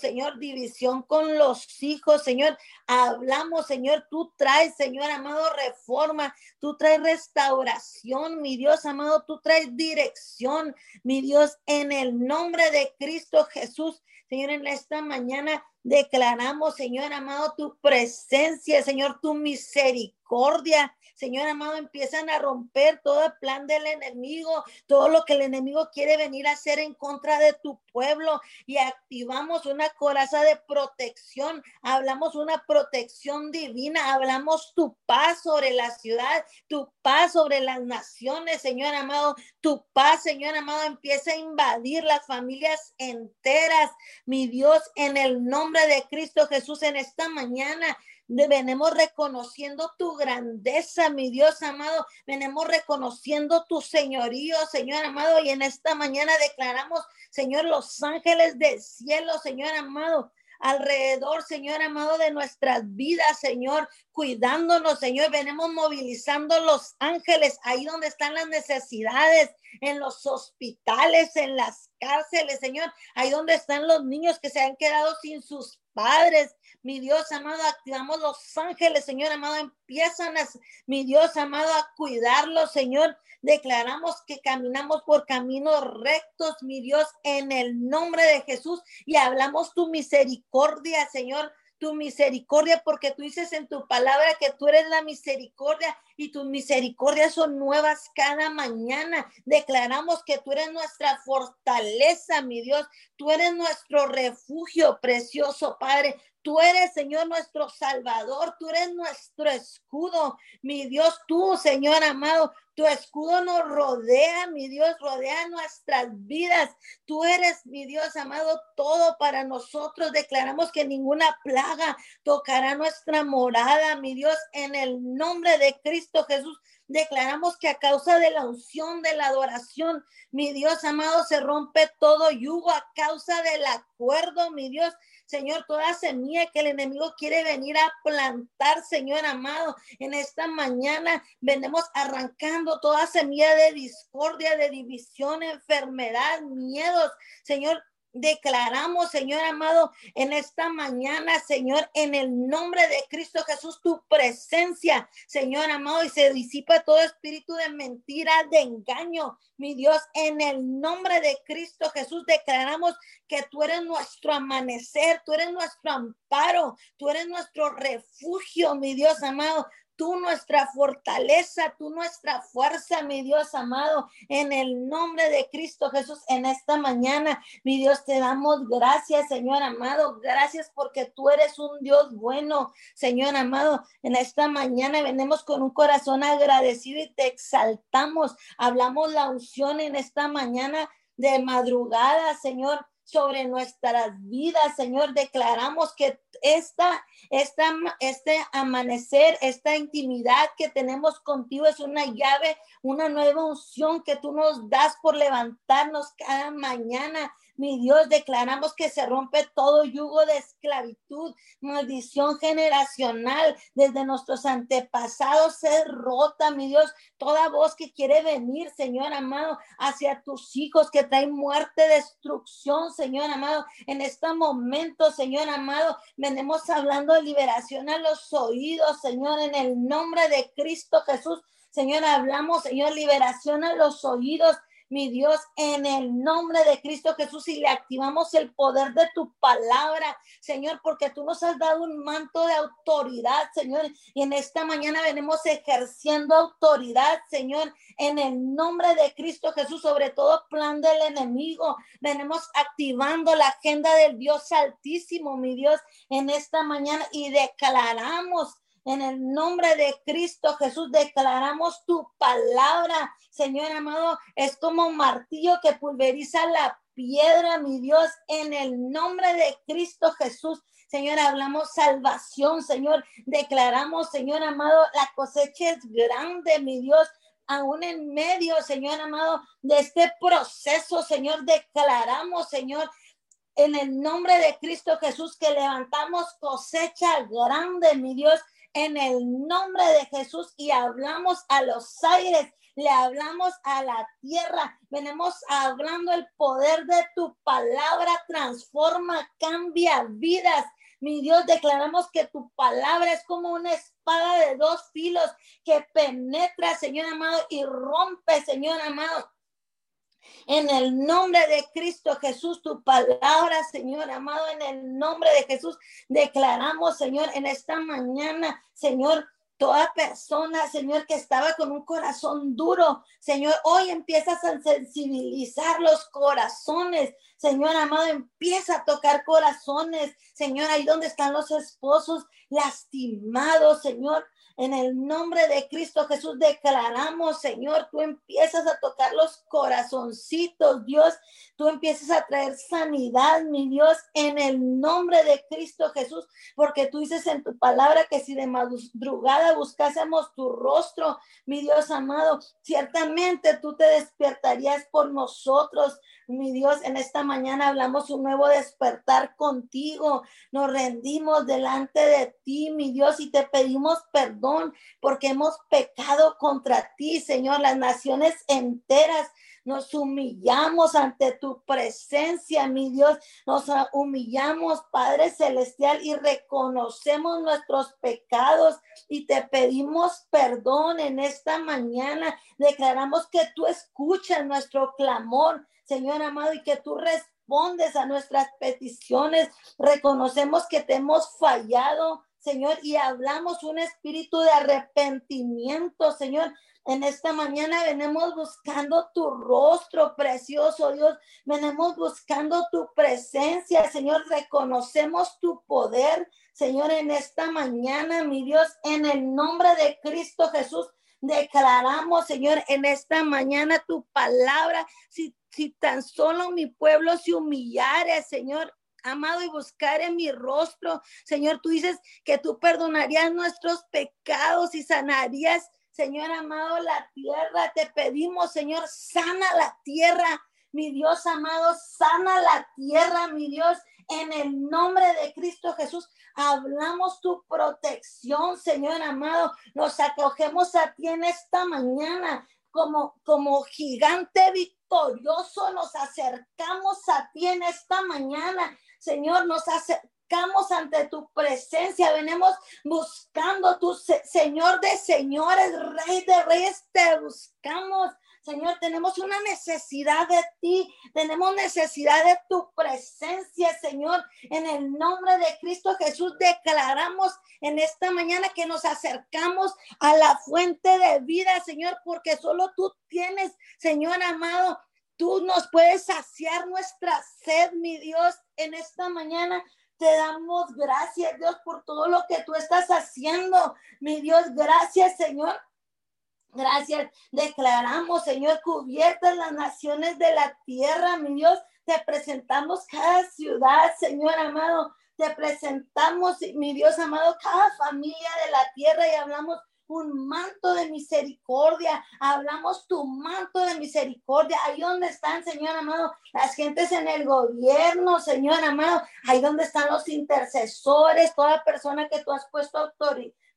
Señor, división con los hijos, Señor. Hablamos, Señor, tú traes, Señor amado, reforma, tú traes restauración, mi Dios amado, tú traes dirección, mi Dios, en el nombre de Cristo Jesús. Señor, en esta mañana declaramos, Señor amado, tu presencia, Señor, tu misericordia, Señor amado, empiezan a romper todo el plan del enemigo, todo lo que el enemigo quiere venir a hacer en contra de tu pueblo. Y activamos una coraza de protección, hablamos una protección divina, hablamos tu paz sobre la ciudad, tu paz sobre las naciones, Señor amado, tu paz, Señor amado, empieza a invadir las familias enteras, mi Dios, en el nombre de Cristo Jesús en esta mañana venimos reconociendo tu grandeza, mi Dios amado, venimos reconociendo tu señorío, Señor amado, y en esta mañana declaramos, Señor, los ángeles del cielo, Señor amado, alrededor, Señor amado, de nuestras vidas, Señor, cuidándonos, Señor. Venimos movilizando los ángeles ahí donde están las necesidades, en los hospitales, en las cárceles, Señor, ahí donde están los niños que se han quedado sin sus padres, mi Dios amado, activamos los ángeles, Señor amado, empiezan a, mi Dios amado, a cuidarlos, Señor. Declaramos que caminamos por caminos rectos, mi Dios, en el nombre de Jesús y hablamos tu misericordia, Señor tu misericordia, porque tú dices en tu palabra que tú eres la misericordia y tus misericordias son nuevas cada mañana. Declaramos que tú eres nuestra fortaleza, mi Dios. Tú eres nuestro refugio precioso, Padre. Tú eres, Señor, nuestro Salvador. Tú eres nuestro escudo. Mi Dios, tú, Señor amado, tu escudo nos rodea, mi Dios, rodea nuestras vidas. Tú eres, mi Dios amado, todo para nosotros. Declaramos que ninguna plaga tocará nuestra morada, mi Dios, en el nombre de Cristo Jesús. Declaramos que a causa de la unción, de la adoración, mi Dios amado, se rompe todo yugo a causa del acuerdo, mi Dios. Señor, toda semilla que el enemigo quiere venir a plantar, Señor amado, en esta mañana venimos arrancando toda semilla de discordia, de división, enfermedad, miedos. Señor, Declaramos, Señor amado, en esta mañana, Señor, en el nombre de Cristo Jesús, tu presencia, Señor amado, y se disipa todo espíritu de mentira, de engaño. Mi Dios, en el nombre de Cristo Jesús, declaramos que tú eres nuestro amanecer, tú eres nuestro amparo, tú eres nuestro refugio, mi Dios amado tú nuestra fortaleza, tú nuestra fuerza, mi Dios amado, en el nombre de Cristo Jesús, en esta mañana, mi Dios, te damos gracias, Señor amado, gracias porque tú eres un Dios bueno, Señor amado, en esta mañana venimos con un corazón agradecido y te exaltamos, hablamos la unción en esta mañana de madrugada, Señor, sobre nuestras vidas, Señor. Declaramos que esta, esta, este amanecer, esta intimidad que tenemos contigo es una llave, una nueva unción que tú nos das por levantarnos cada mañana mi Dios, declaramos que se rompe todo yugo de esclavitud, maldición generacional desde nuestros antepasados se rota, mi Dios, toda voz que quiere venir, Señor amado, hacia tus hijos que traen muerte, destrucción, Señor amado. En este momento, Señor amado, venimos hablando de liberación a los oídos, Señor, en el nombre de Cristo Jesús. Señor, hablamos, Señor, liberación a los oídos mi Dios, en el nombre de Cristo Jesús y le activamos el poder de tu palabra, Señor, porque tú nos has dado un manto de autoridad, Señor, y en esta mañana venimos ejerciendo autoridad, Señor, en el nombre de Cristo Jesús, sobre todo plan del enemigo. Venimos activando la agenda del Dios Altísimo, mi Dios, en esta mañana y declaramos en el nombre de Cristo Jesús declaramos tu palabra, Señor amado. Es como martillo que pulveriza la piedra, mi Dios, en el nombre de Cristo Jesús. Señor, hablamos salvación, Señor. Declaramos, Señor amado, la cosecha es grande, mi Dios aún en medio, Señor amado, de este proceso, Señor, declaramos, Señor, en el nombre de Cristo Jesús, que levantamos cosecha grande, mi Dios, en el nombre de Jesús y hablamos a los aires, le hablamos a la tierra, venimos hablando el poder de tu palabra, transforma, cambia vidas. Mi Dios, declaramos que tu palabra es como una espada de dos filos que penetra, Señor amado, y rompe, Señor amado, en el nombre de Cristo Jesús, tu palabra, Señor amado, en el nombre de Jesús, declaramos, Señor, en esta mañana, Señor, toda persona, Señor, que estaba con un corazón duro, Señor, hoy empiezas a sensibilizar los corazones, Señor amado, empieza a tocar corazones, Señor, ahí donde están los esposos lastimados, Señor, en el nombre de Cristo Jesús declaramos, Señor, tú empiezas a tocar los corazoncitos, Dios, tú empiezas a traer sanidad, mi Dios, en el nombre de Cristo Jesús, porque tú dices en tu palabra que si de madrugada buscásemos tu rostro, mi Dios amado, ciertamente tú te despertarías por nosotros, mi Dios, en esta mañana hablamos un nuevo despertar contigo. Nos rendimos delante de ti, mi Dios, y te pedimos perdón porque hemos pecado contra ti, Señor. Las naciones enteras nos humillamos ante tu presencia, mi Dios. Nos humillamos, Padre Celestial, y reconocemos nuestros pecados y te pedimos perdón en esta mañana. Declaramos que tú escuchas nuestro clamor Señor amado, y que tú respondes a nuestras peticiones. Reconocemos que te hemos fallado, Señor, y hablamos un espíritu de arrepentimiento, Señor. En esta mañana venimos buscando tu rostro precioso, Dios. Venimos buscando tu presencia, Señor. Reconocemos tu poder, Señor, en esta mañana, mi Dios, en el nombre de Cristo Jesús. Declaramos, Señor, en esta mañana tu palabra. Si si tan solo mi pueblo se humillare, Señor, amado, y buscar en mi rostro. Señor, tú dices que tú perdonarías nuestros pecados y sanarías, Señor amado, la tierra. Te pedimos, Señor, sana la tierra. Mi Dios amado, sana la tierra, mi Dios, en el nombre de Cristo Jesús. Hablamos tu protección, Señor amado. Nos acogemos a ti en esta mañana como, como gigante victorioso nos acercamos a ti en esta mañana. Señor, nos acercamos ante tu presencia, venimos buscando tu Señor de señores, Rey de reyes, te buscamos. Señor, tenemos una necesidad de ti, tenemos necesidad de tu presencia, Señor. En el nombre de Cristo Jesús declaramos en esta mañana que nos acercamos a la fuente de vida, Señor, porque solo tú tienes, Señor amado, tú nos puedes saciar nuestra sed, mi Dios, en esta mañana. Te damos gracias, Dios, por todo lo que tú estás haciendo. Mi Dios, gracias, Señor, Gracias. Declaramos, Señor, cubiertas las naciones de la tierra, mi Dios. Te presentamos cada ciudad, Señor amado. Te presentamos, mi Dios amado, cada familia de la tierra y hablamos un manto de misericordia. Hablamos tu manto de misericordia. Ahí donde están, Señor amado, las gentes en el gobierno, Señor amado. Ahí donde están los intercesores, toda persona que tú has puesto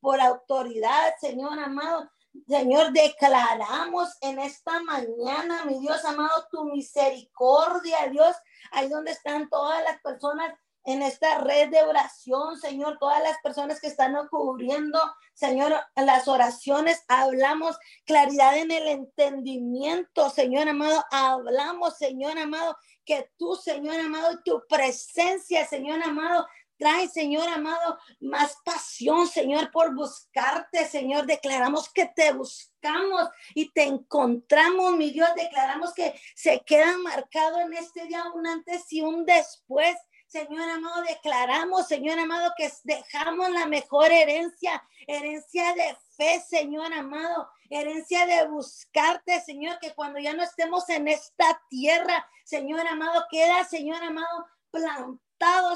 por autoridad, Señor amado. Señor, declaramos en esta mañana, mi Dios amado, tu misericordia, Dios, ahí donde están todas las personas en esta red de oración, Señor, todas las personas que están cubriendo, Señor, las oraciones, hablamos claridad en el entendimiento, Señor amado, hablamos, Señor amado, que tú, Señor amado, tu presencia, Señor amado, Trae, Señor amado, más pasión, Señor, por buscarte, Señor. Declaramos que te buscamos y te encontramos, mi Dios. Declaramos que se queda marcado en este día un antes y un después. Señor amado, declaramos, Señor amado, que dejamos la mejor herencia, herencia de fe, Señor amado, herencia de buscarte, Señor, que cuando ya no estemos en esta tierra, Señor amado, queda, Señor amado, plantado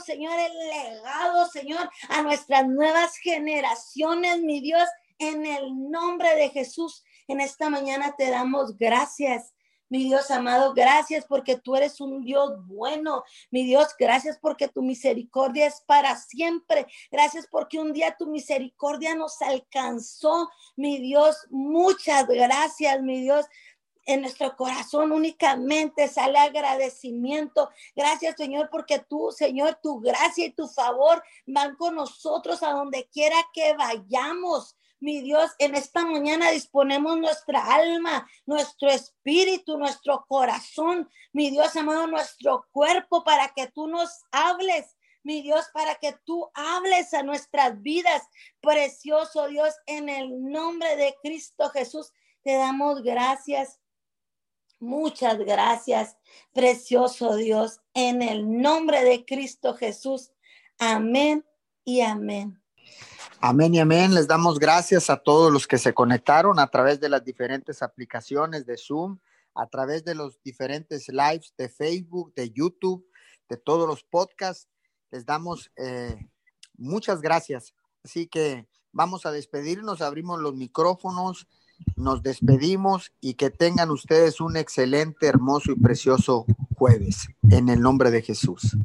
Señor, el legado, Señor, a nuestras nuevas generaciones, mi Dios, en el nombre de Jesús. En esta mañana te damos gracias. Mi Dios amado, gracias porque tú eres un Dios bueno. Mi Dios, gracias porque tu misericordia es para siempre. Gracias porque un día tu misericordia nos alcanzó. Mi Dios, muchas gracias, mi Dios en nuestro corazón únicamente sale agradecimiento. Gracias, Señor, porque tú, Señor, tu gracia y tu favor van con nosotros a donde quiera que vayamos. Mi Dios, en esta mañana disponemos nuestra alma, nuestro espíritu, nuestro corazón, mi Dios amado, nuestro cuerpo para que tú nos hables, mi Dios, para que tú hables a nuestras vidas. Precioso Dios, en el nombre de Cristo Jesús, te damos gracias Muchas gracias, precioso Dios, en el nombre de Cristo Jesús. Amén y amén. Amén y amén. Les damos gracias a todos los que se conectaron a través de las diferentes aplicaciones de Zoom, a través de los diferentes lives de Facebook, de YouTube, de todos los podcasts. Les damos eh, muchas gracias. Así que vamos a despedirnos, abrimos los micrófonos nos despedimos y que tengan ustedes un excelente, hermoso y precioso jueves. En el nombre de Jesús.